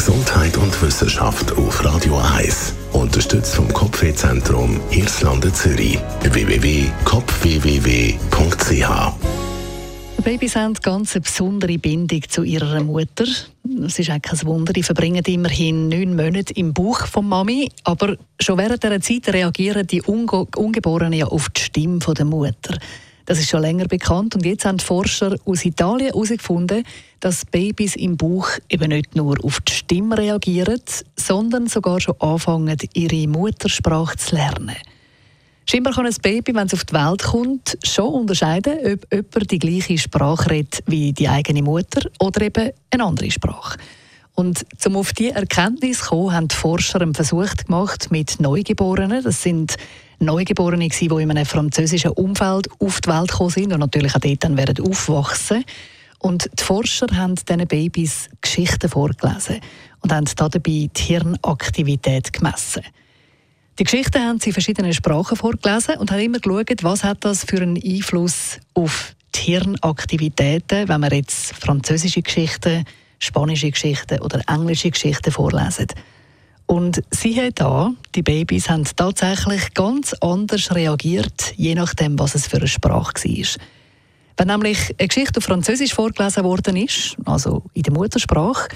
Gesundheit und Wissenschaft auf Radio 1. Unterstützt vom Kopfwehzentrum Irlande Zürich. www.kopfwww.ch Babys haben ganz eine besondere Bindung zu ihrer Mutter. Es ist eigentlich kein Wunder, die verbringen immerhin neun Monate im Bauch von Mami. Aber schon während dieser Zeit reagieren die Unge Ungeborenen ja auf die Stimme der Mutter. Das ist schon länger bekannt und jetzt haben Forscher aus Italien herausgefunden, dass Babys im Bauch eben nicht nur auf die Stimme reagieren, sondern sogar schon anfangen, ihre Muttersprache zu lernen. Scheinbar kann ein Baby, wenn es auf die Welt kommt, schon unterscheiden, ob jemand die gleiche Sprache redet wie die eigene Mutter oder eben eine andere Sprache. Und um auf diese Erkenntnis zu kommen, haben die Forscher einen Versuch gemacht mit Neugeborenen. Das sind Neugeborene, die in einem französischen Umfeld auf die Welt gekommen sind und natürlich auch dort dann werden aufwachsen. Und die Forscher haben diesen Babys Geschichten vorgelesen und haben dabei die Hirnaktivität gemessen. Die Geschichten haben sie in verschiedenen Sprachen vorgelesen und haben immer geschaut, was hat das für einen Einfluss auf die Hirnaktivitäten, wenn man jetzt französische Geschichten, spanische Geschichten oder englische Geschichten vorlesen. Und siehe da, die Babys haben tatsächlich ganz anders reagiert, je nachdem, was es für eine Sprache war. Wenn nämlich eine Geschichte auf Französisch vorgelesen worden ist, also in der Muttersprache,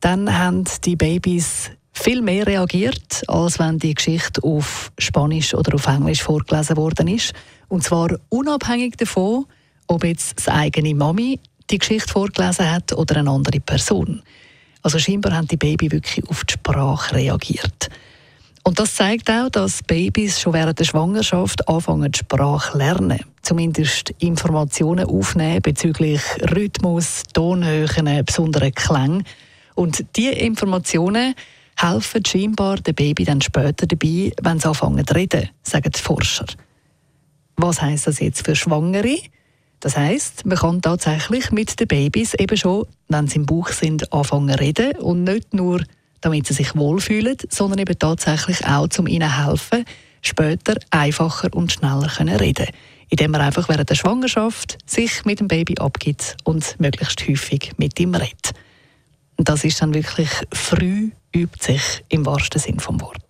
dann haben die Babys viel mehr reagiert, als wenn die Geschichte auf Spanisch oder auf Englisch vorgelesen worden ist. Und zwar unabhängig davon, ob jetzt das eigene Mami die Geschichte vorgelesen hat oder eine andere Person. Also scheinbar haben die Babys wirklich auf die Sprache reagiert. Und das zeigt auch, dass Babys schon während der Schwangerschaft anfangen, die Sprache zu lernen. Zumindest Informationen aufnehmen bezüglich Rhythmus, Tonhöhen, besonderen Klängen. Und diese Informationen helfen scheinbar dem Baby dann später dabei, wenn sie anfangen zu reden, sagen die Forscher. Was heißt das jetzt für Schwangere? Das heißt, man kann tatsächlich mit den Babys eben schon, wenn sie im Bauch sind, anfangen zu reden und nicht nur, damit sie sich wohlfühlen, sondern eben tatsächlich auch, um ihnen helfen, später einfacher und schneller können reden indem man einfach während der Schwangerschaft sich mit dem Baby abgibt und möglichst häufig mit ihm redet. Und das ist dann wirklich früh übt sich im wahrsten Sinn vom Wort.